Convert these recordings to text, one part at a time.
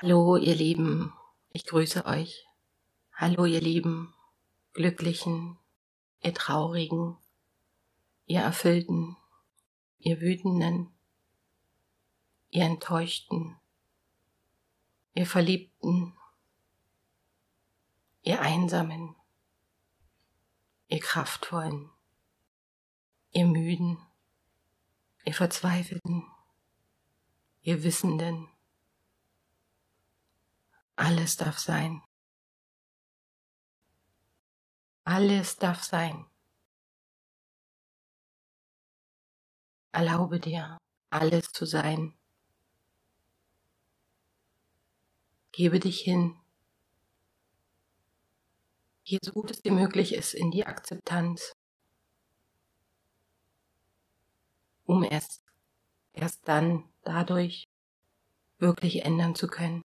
Hallo, ihr Lieben, ich grüße euch. Hallo, ihr Lieben, Glücklichen, ihr Traurigen, ihr Erfüllten, ihr Wütenden, ihr Enttäuschten, ihr Verliebten, ihr Einsamen, ihr Kraftvollen, ihr Müden, ihr Verzweifelten, ihr Wissenden, alles darf sein. Alles darf sein. Erlaube dir, alles zu sein. Gebe dich hin. Hier so gut es dir möglich ist, in die Akzeptanz, um erst, erst dann dadurch wirklich ändern zu können.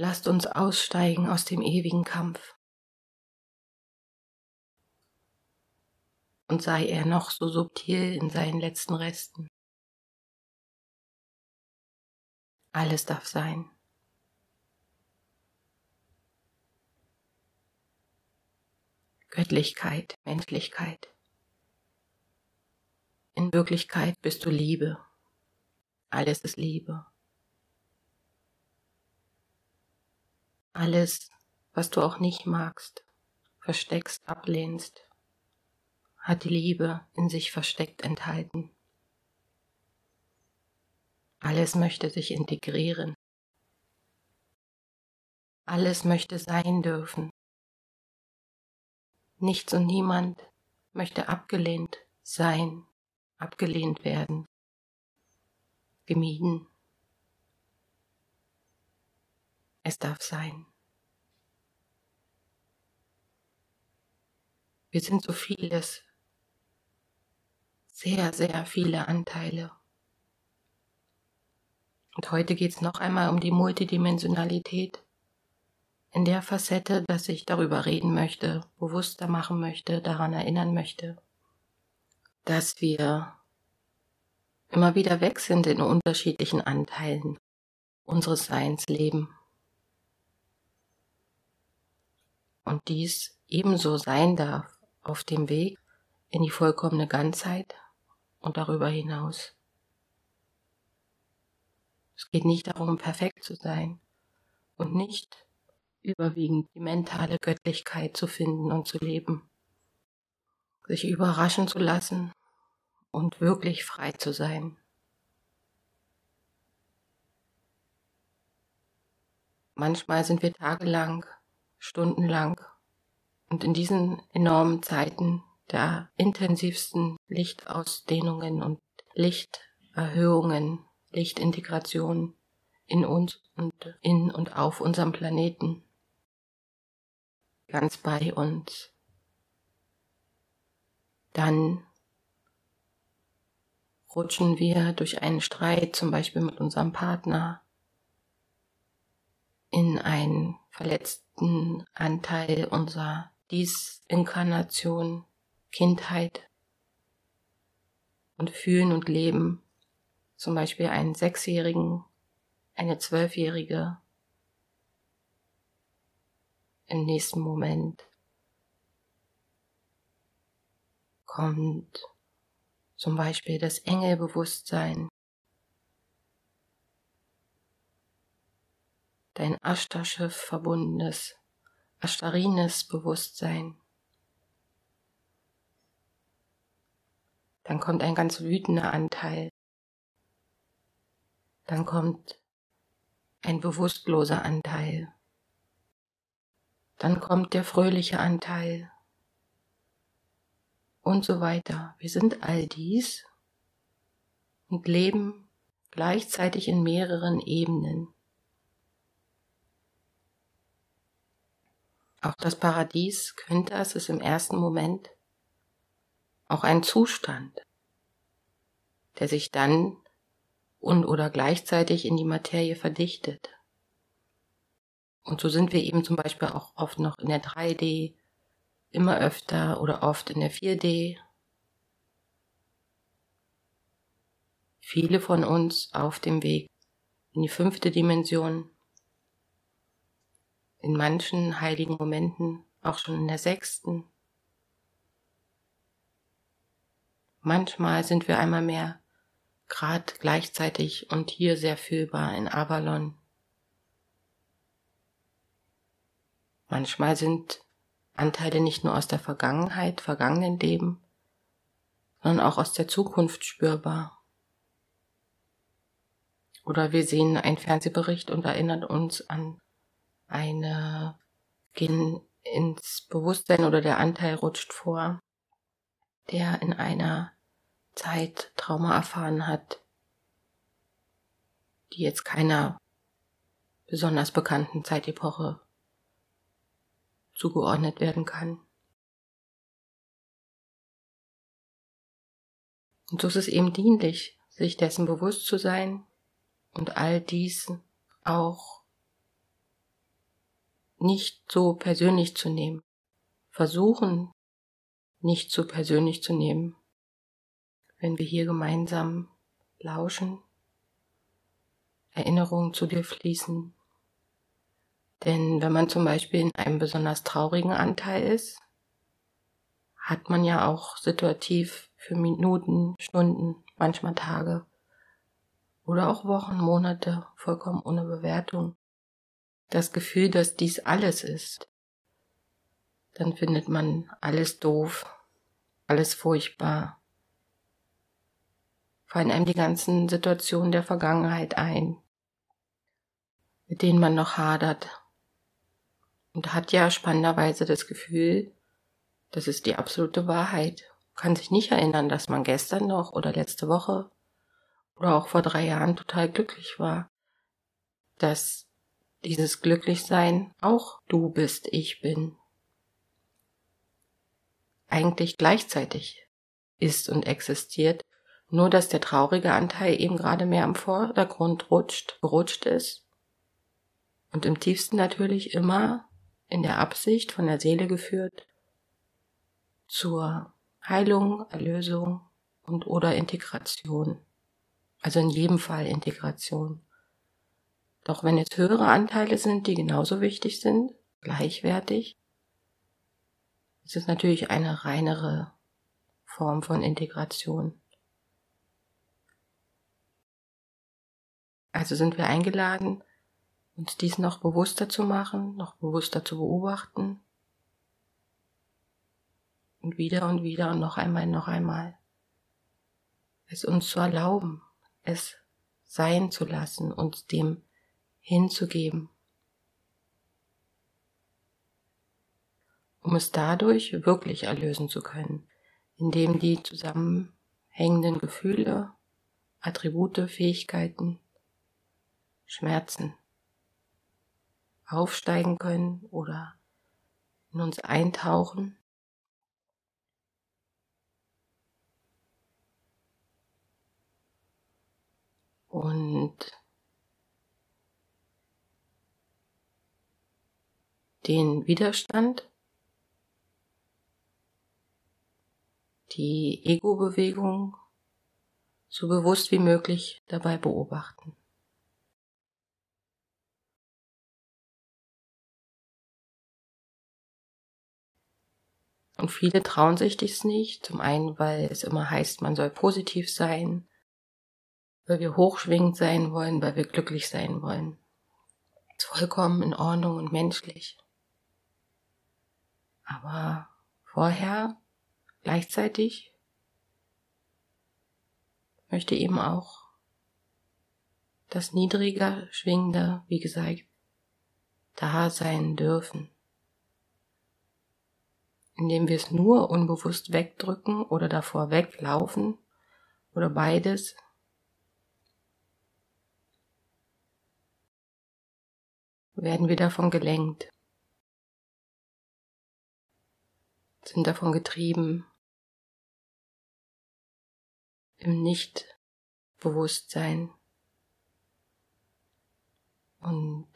Lasst uns aussteigen aus dem ewigen Kampf. Und sei er noch so subtil in seinen letzten Resten. Alles darf sein. Göttlichkeit, Menschlichkeit. In Wirklichkeit bist du Liebe. Alles ist Liebe. Alles, was du auch nicht magst, versteckst, ablehnst, hat die Liebe in sich versteckt enthalten. Alles möchte sich integrieren. Alles möchte sein dürfen. Nichts und niemand möchte abgelehnt sein, abgelehnt werden, gemieden. Es darf sein. Wir sind so vieles, sehr, sehr viele Anteile. Und heute geht es noch einmal um die Multidimensionalität in der Facette, dass ich darüber reden möchte, bewusster machen möchte, daran erinnern möchte, dass wir immer wieder weg sind in unterschiedlichen Anteilen unseres Seins leben. Und dies ebenso sein darf auf dem Weg in die vollkommene Ganzheit und darüber hinaus. Es geht nicht darum, perfekt zu sein und nicht überwiegend die mentale Göttlichkeit zu finden und zu leben, sich überraschen zu lassen und wirklich frei zu sein. Manchmal sind wir tagelang stundenlang. Und in diesen enormen Zeiten der intensivsten Lichtausdehnungen und Lichterhöhungen, Lichtintegration in uns und in und auf unserem Planeten, ganz bei uns. Dann rutschen wir durch einen Streit, zum Beispiel mit unserem Partner, in ein verletzten Anteil unserer Disinkarnation, Kindheit und fühlen und leben. Zum Beispiel einen Sechsjährigen, eine Zwölfjährige im nächsten Moment kommt. Zum Beispiel das Engelbewusstsein dein Ashtaschiff verbundenes, Ashtarines Bewusstsein. Dann kommt ein ganz wütender Anteil. Dann kommt ein bewusstloser Anteil. Dann kommt der fröhliche Anteil. Und so weiter. Wir sind all dies und leben gleichzeitig in mehreren Ebenen. Auch das Paradies könnte es ist im ersten Moment auch ein Zustand, der sich dann und oder gleichzeitig in die Materie verdichtet. Und so sind wir eben zum Beispiel auch oft noch in der 3D, immer öfter oder oft in der 4D. Viele von uns auf dem Weg in die fünfte Dimension, in manchen heiligen Momenten auch schon in der sechsten. Manchmal sind wir einmal mehr grad gleichzeitig und hier sehr fühlbar in Avalon. Manchmal sind Anteile nicht nur aus der Vergangenheit, vergangenen Leben, sondern auch aus der Zukunft spürbar. Oder wir sehen einen Fernsehbericht und erinnern uns an eine, gehen ins Bewusstsein oder der Anteil rutscht vor, der in einer Zeit Trauma erfahren hat, die jetzt keiner besonders bekannten Zeitepoche zugeordnet werden kann. Und so ist es eben dienlich, sich dessen bewusst zu sein und all dies auch nicht so persönlich zu nehmen. Versuchen, nicht so persönlich zu nehmen, wenn wir hier gemeinsam lauschen, Erinnerungen zu dir fließen. Denn wenn man zum Beispiel in einem besonders traurigen Anteil ist, hat man ja auch situativ für Minuten, Stunden, manchmal Tage oder auch Wochen, Monate vollkommen ohne Bewertung das Gefühl, dass dies alles ist. Dann findet man alles doof, alles furchtbar, fallen einem die ganzen Situationen der Vergangenheit ein, mit denen man noch hadert und hat ja spannenderweise das Gefühl, das ist die absolute Wahrheit. Kann sich nicht erinnern, dass man gestern noch oder letzte Woche oder auch vor drei Jahren total glücklich war. Dass dieses Glücklichsein auch du bist, ich bin. Eigentlich gleichzeitig ist und existiert, nur dass der traurige Anteil eben gerade mehr am Vordergrund rutscht, gerutscht ist und im tiefsten natürlich immer in der Absicht von der Seele geführt, zur Heilung, Erlösung und oder Integration. Also in jedem Fall Integration. Doch wenn es höhere Anteile sind, die genauso wichtig sind, gleichwertig, ist es natürlich eine reinere Form von Integration. Also sind wir eingeladen, uns dies noch bewusster zu machen, noch bewusster zu beobachten und wieder und wieder und noch einmal, noch einmal. Es uns zu erlauben, es sein zu lassen, uns dem hinzugeben, um es dadurch wirklich erlösen zu können, indem die zusammenhängenden Gefühle, Attribute, Fähigkeiten, Schmerzen aufsteigen können oder in uns eintauchen. Und den Widerstand, die Ego-Bewegung so bewusst wie möglich dabei beobachten. Und viele trauen sich dies nicht. Zum einen, weil es immer heißt, man soll positiv sein, weil wir hochschwingend sein wollen, weil wir glücklich sein wollen. ist vollkommen in Ordnung und menschlich. Aber vorher, gleichzeitig, möchte eben auch das niedriger schwingende, wie gesagt, da sein dürfen. Indem wir es nur unbewusst wegdrücken oder davor weglaufen oder beides, werden wir davon gelenkt, sind davon getrieben, im Nichtbewusstsein. Und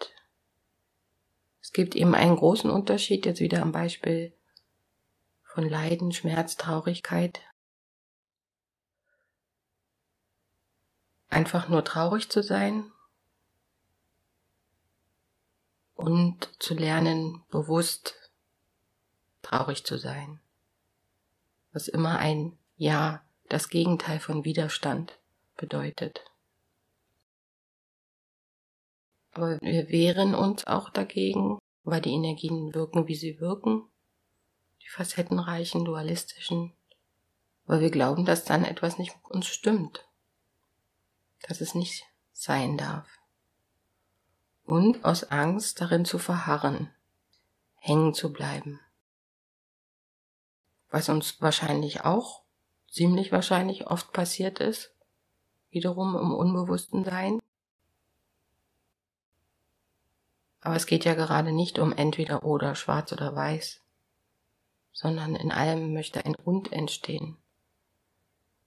es gibt eben einen großen Unterschied, jetzt wieder am Beispiel von Leiden, Schmerz, Traurigkeit. Einfach nur traurig zu sein und zu lernen, bewusst traurig zu sein. Was immer ein Ja, das Gegenteil von Widerstand bedeutet. Aber wir wehren uns auch dagegen, weil die Energien wirken, wie sie wirken, die facettenreichen, dualistischen, weil wir glauben, dass dann etwas nicht mit uns stimmt, dass es nicht sein darf. Und aus Angst darin zu verharren, hängen zu bleiben. Was uns wahrscheinlich auch, ziemlich wahrscheinlich oft passiert ist, wiederum im unbewussten Sein. Aber es geht ja gerade nicht um entweder oder schwarz oder weiß, sondern in allem möchte ein Und entstehen.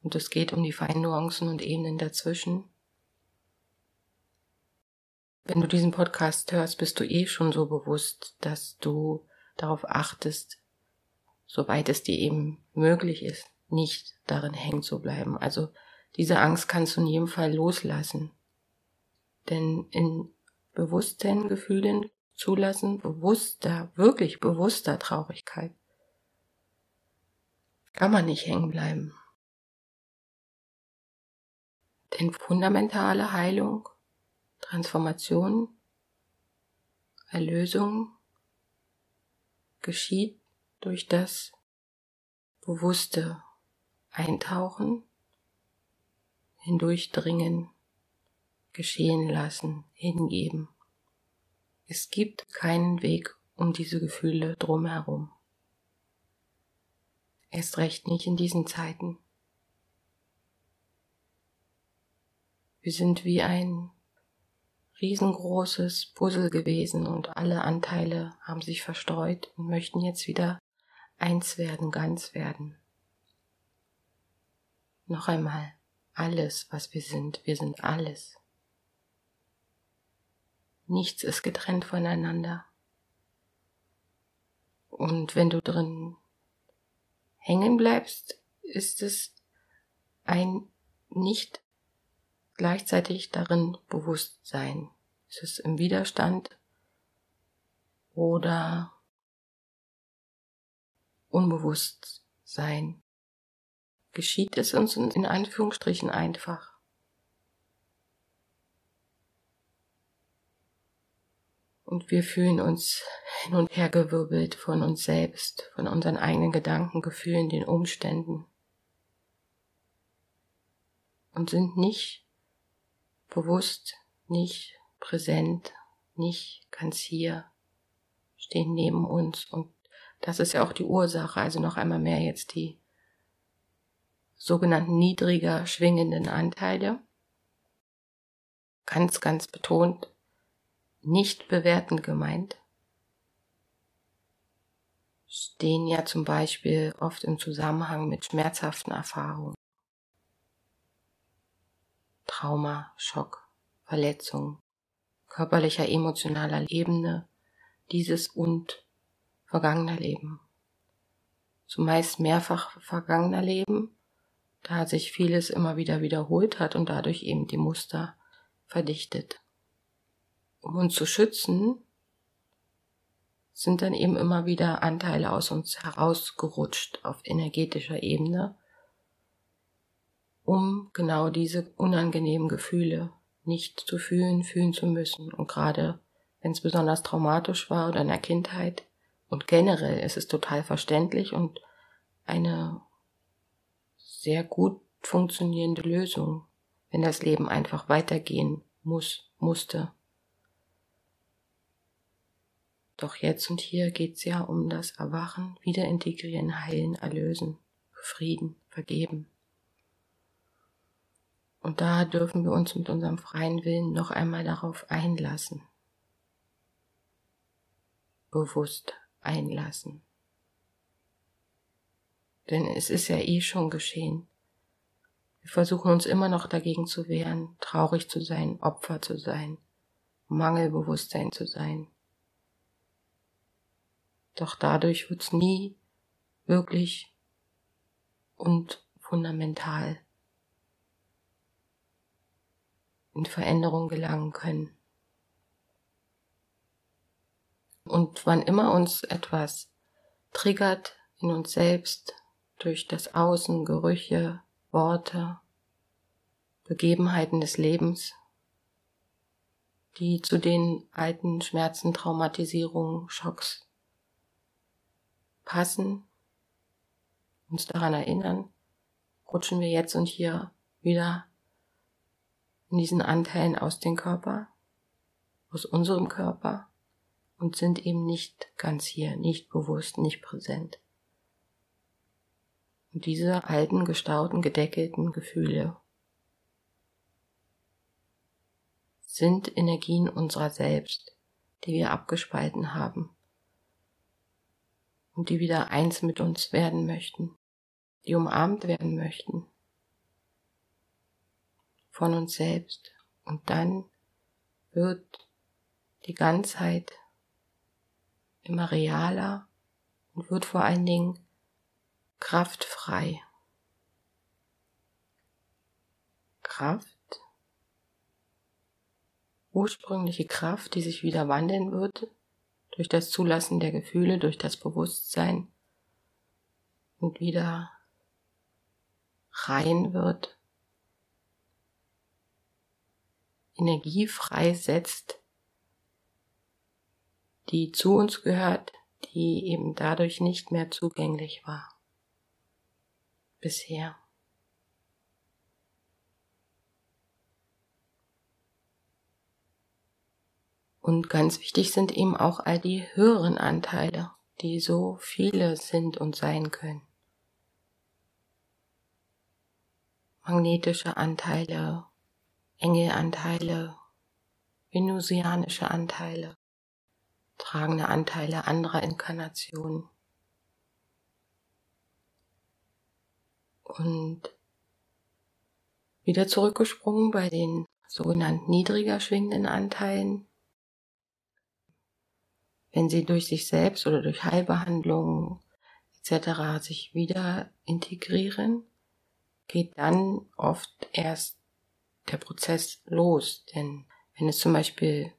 Und es geht um die feinen Nuancen und Ebenen dazwischen. Wenn du diesen Podcast hörst, bist du eh schon so bewusst, dass du darauf achtest, soweit es dir eben möglich ist, nicht darin hängen zu bleiben. Also diese Angst kannst du in jedem Fall loslassen. Denn in bewussten Gefühlen zulassen, bewusster, wirklich bewusster Traurigkeit, kann man nicht hängen bleiben. Denn fundamentale Heilung, Transformation, Erlösung geschieht durch das bewusste Eintauchen, hindurchdringen, geschehen lassen, hingeben. Es gibt keinen Weg um diese Gefühle drumherum. Erst recht nicht in diesen Zeiten. Wir sind wie ein riesengroßes Puzzle gewesen und alle Anteile haben sich verstreut und möchten jetzt wieder eins werden, ganz werden. Noch einmal, alles, was wir sind, wir sind alles. Nichts ist getrennt voneinander. Und wenn du drin hängen bleibst, ist es ein nicht gleichzeitig darin bewusst sein. Ist es im Widerstand oder unbewusst sein? Geschieht es uns in Anführungsstrichen einfach? Und wir fühlen uns hin und her gewirbelt von uns selbst, von unseren eigenen Gedanken, Gefühlen, den Umständen. Und sind nicht bewusst, nicht präsent, nicht ganz hier, stehen neben uns. Und das ist ja auch die Ursache, also noch einmal mehr jetzt die sogenannten niedriger schwingenden Anteile. Ganz, ganz betont, nicht bewertend gemeint. Stehen ja zum Beispiel oft im Zusammenhang mit schmerzhaften Erfahrungen. Trauma, Schock, Verletzung, körperlicher, emotionaler Ebene, dieses und vergangener Leben. Zumeist mehrfach vergangener Leben, da sich vieles immer wieder wiederholt hat und dadurch eben die Muster verdichtet. Um uns zu schützen, sind dann eben immer wieder Anteile aus uns herausgerutscht auf energetischer Ebene, um genau diese unangenehmen Gefühle nicht zu fühlen, fühlen zu müssen. Und gerade wenn es besonders traumatisch war oder in der Kindheit und generell ist es total verständlich und eine sehr gut funktionierende Lösung, wenn das Leben einfach weitergehen muss, musste. Doch jetzt und hier geht's ja um das Erwachen, Wiederintegrieren, Heilen, Erlösen, Frieden, Vergeben. Und da dürfen wir uns mit unserem freien Willen noch einmal darauf einlassen. Bewusst einlassen. Denn es ist ja eh schon geschehen. Wir versuchen uns immer noch dagegen zu wehren, traurig zu sein, Opfer zu sein, Mangelbewusstsein zu sein. Doch dadurch wird's nie wirklich und fundamental in Veränderung gelangen können. Und wann immer uns etwas triggert in uns selbst durch das Außen, Gerüche, Worte, Begebenheiten des Lebens, die zu den alten Schmerzen, Traumatisierungen, Schocks passen, uns daran erinnern, rutschen wir jetzt und hier wieder in diesen Anteilen aus dem Körper, aus unserem Körper und sind eben nicht ganz hier, nicht bewusst, nicht präsent. Und diese alten, gestauten, gedeckelten Gefühle sind Energien unserer selbst, die wir abgespalten haben und die wieder eins mit uns werden möchten, die umarmt werden möchten von uns selbst. Und dann wird die Ganzheit immer realer und wird vor allen Dingen kraftfrei. Kraft, ursprüngliche Kraft, die sich wieder wandeln wird durch das Zulassen der Gefühle, durch das Bewusstsein und wieder rein wird, Energie freisetzt, die zu uns gehört, die eben dadurch nicht mehr zugänglich war bisher. Und ganz wichtig sind eben auch all die höheren Anteile, die so viele sind und sein können. Magnetische Anteile, Engelanteile, venusianische Anteile, tragende Anteile anderer Inkarnationen. Und wieder zurückgesprungen bei den sogenannten niedriger schwingenden Anteilen. Wenn sie durch sich selbst oder durch Heilbehandlungen etc. sich wieder integrieren, geht dann oft erst der Prozess los. Denn wenn es zum Beispiel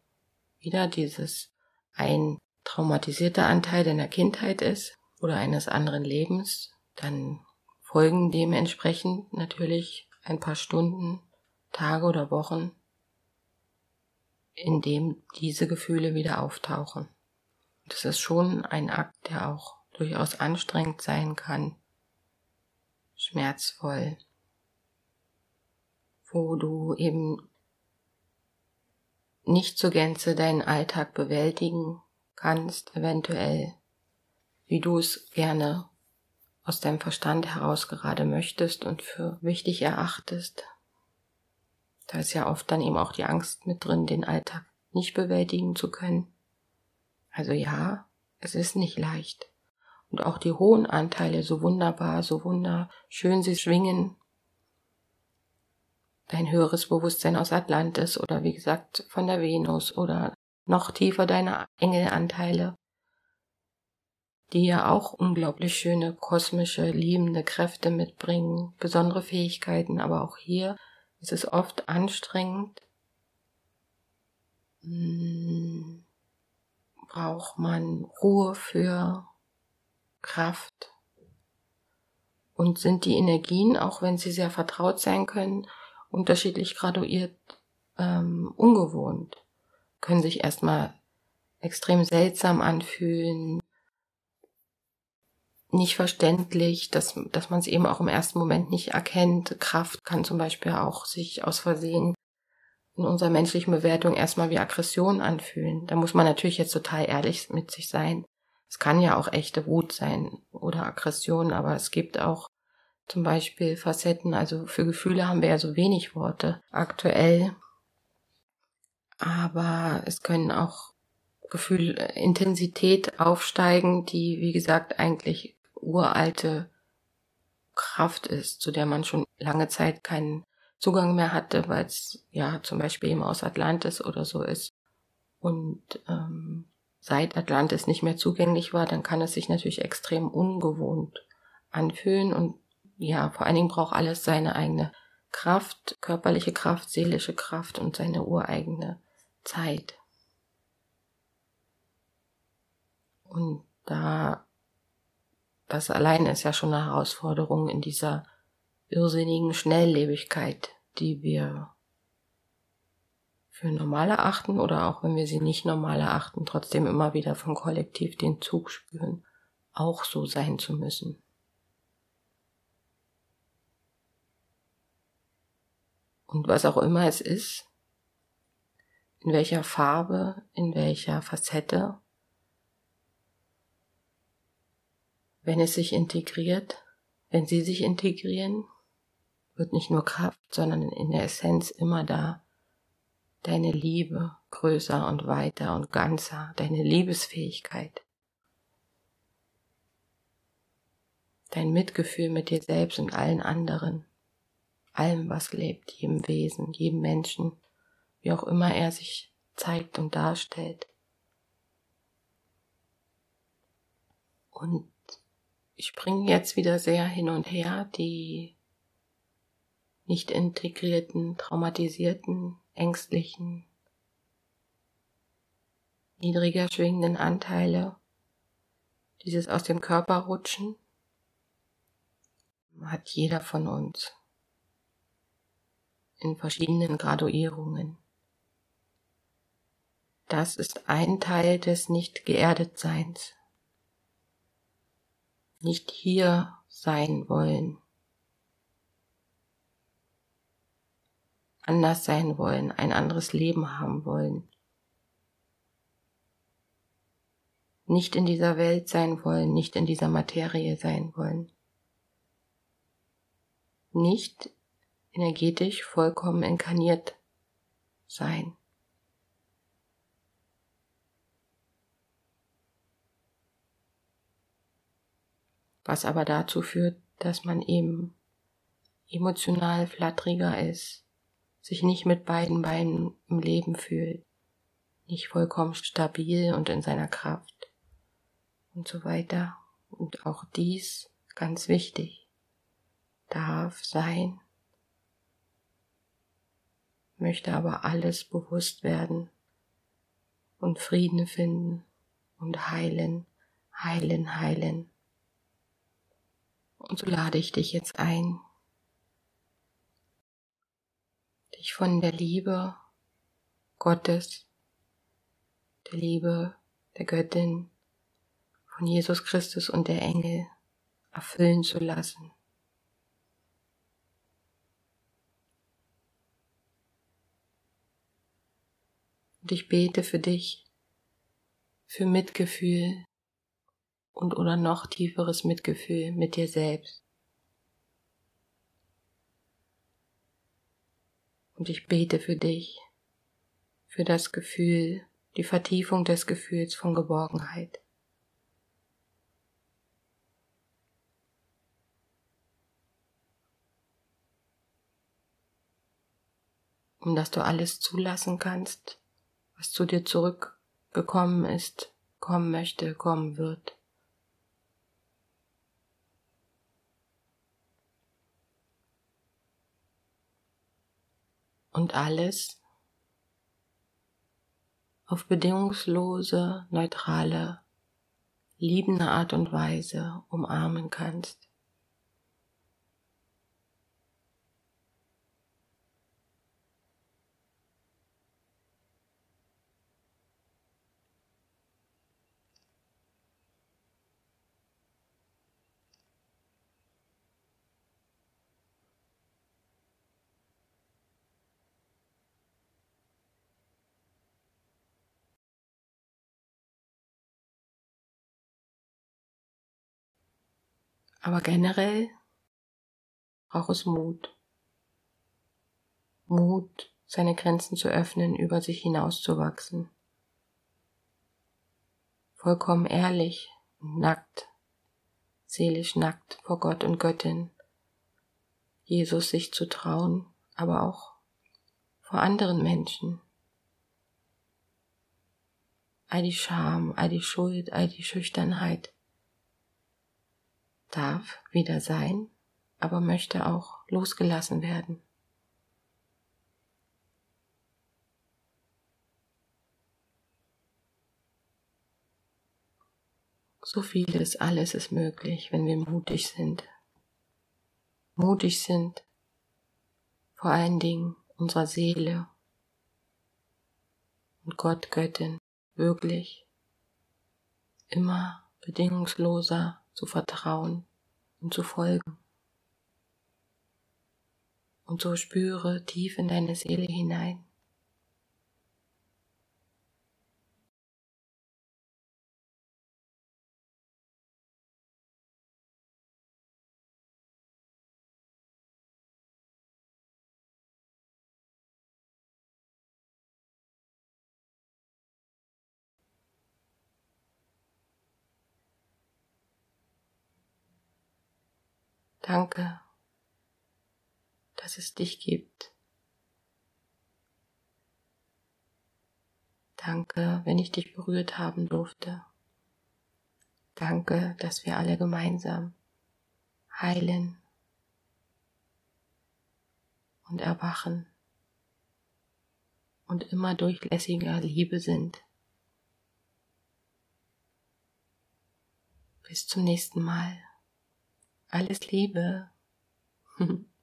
wieder dieses ein traumatisierter Anteil deiner Kindheit ist oder eines anderen Lebens, dann folgen dementsprechend natürlich ein paar Stunden, Tage oder Wochen, in dem diese Gefühle wieder auftauchen. Das ist schon ein Akt, der auch durchaus anstrengend sein kann, schmerzvoll, wo du eben nicht zur Gänze deinen Alltag bewältigen kannst, eventuell, wie du es gerne aus deinem Verstand heraus gerade möchtest und für wichtig erachtest. Da ist ja oft dann eben auch die Angst mit drin, den Alltag nicht bewältigen zu können. Also ja, es ist nicht leicht. Und auch die hohen Anteile, so wunderbar, so wunderschön sie schwingen, dein höheres Bewusstsein aus Atlantis oder wie gesagt von der Venus oder noch tiefer deine Engelanteile, die ja auch unglaublich schöne kosmische, liebende Kräfte mitbringen, besondere Fähigkeiten, aber auch hier ist es oft anstrengend. Hm, braucht man Ruhe für Kraft und sind die Energien, auch wenn sie sehr vertraut sein können, unterschiedlich graduiert ähm, ungewohnt, können sich erstmal extrem seltsam anfühlen, nicht verständlich, dass, dass man es eben auch im ersten Moment nicht erkennt. Kraft kann zum Beispiel auch sich aus Versehen in unserer menschlichen Bewertung erstmal wie Aggression anfühlen. Da muss man natürlich jetzt total ehrlich mit sich sein. Es kann ja auch echte Wut sein oder Aggression, aber es gibt auch zum Beispiel Facetten. Also für Gefühle haben wir ja so wenig Worte aktuell. Aber es können auch Gefühlintensität aufsteigen, die, wie gesagt, eigentlich uralte Kraft ist, zu der man schon lange Zeit keinen Zugang mehr hatte, weil es ja zum Beispiel eben aus Atlantis oder so ist. Und ähm, seit Atlantis nicht mehr zugänglich war, dann kann es sich natürlich extrem ungewohnt anfühlen und ja, vor allen Dingen braucht alles seine eigene Kraft, körperliche Kraft, seelische Kraft und seine ureigene Zeit. Und da, das allein ist ja schon eine Herausforderung in dieser irrsinnigen Schnelllebigkeit, die wir für normal erachten oder auch wenn wir sie nicht normal erachten, trotzdem immer wieder vom Kollektiv den Zug spüren, auch so sein zu müssen. Und was auch immer es ist, in welcher Farbe, in welcher Facette, wenn es sich integriert, wenn sie sich integrieren, wird nicht nur Kraft, sondern in der Essenz immer da deine Liebe größer und weiter und ganzer, deine Liebesfähigkeit, dein Mitgefühl mit dir selbst und allen anderen, allem, was lebt, jedem Wesen, jedem Menschen, wie auch immer er sich zeigt und darstellt. Und ich springe jetzt wieder sehr hin und her, die nicht integrierten, traumatisierten, ängstlichen, niedriger schwingenden Anteile, dieses aus dem Körper rutschen, hat jeder von uns in verschiedenen Graduierungen. Das ist ein Teil des nicht geerdet Seins. Nicht hier sein wollen. anders sein wollen, ein anderes Leben haben wollen. Nicht in dieser Welt sein wollen, nicht in dieser Materie sein wollen. Nicht energetisch vollkommen inkarniert sein. Was aber dazu führt, dass man eben emotional flatteriger ist, sich nicht mit beiden Beinen im Leben fühlt, nicht vollkommen stabil und in seiner Kraft und so weiter. Und auch dies, ganz wichtig, darf sein, möchte aber alles bewusst werden und Frieden finden und heilen, heilen, heilen. Und so lade ich dich jetzt ein, dich von der Liebe Gottes, der Liebe der Göttin, von Jesus Christus und der Engel erfüllen zu lassen. Und ich bete für dich, für Mitgefühl und oder noch tieferes Mitgefühl mit dir selbst. Und ich bete für dich, für das Gefühl, die Vertiefung des Gefühls von Geborgenheit. um dass du alles zulassen kannst, was zu dir zurückgekommen ist, kommen möchte, kommen wird. und alles auf bedingungslose, neutrale, liebende Art und Weise umarmen kannst. Aber generell braucht es Mut. Mut, seine Grenzen zu öffnen, über sich hinauszuwachsen. Vollkommen ehrlich und nackt, seelisch nackt vor Gott und Göttin, Jesus sich zu trauen, aber auch vor anderen Menschen. All die Scham, all die Schuld, all die Schüchternheit, darf wieder sein, aber möchte auch losgelassen werden. So vieles, alles ist möglich, wenn wir mutig sind. Mutig sind, vor allen Dingen unserer Seele und Gott, Göttin, wirklich immer bedingungsloser zu vertrauen und zu folgen. Und so spüre tief in deine Seele hinein. Danke, dass es dich gibt. Danke, wenn ich dich berührt haben durfte. Danke, dass wir alle gemeinsam heilen und erwachen und immer durchlässiger Liebe sind. Bis zum nächsten Mal. Alles Liebe.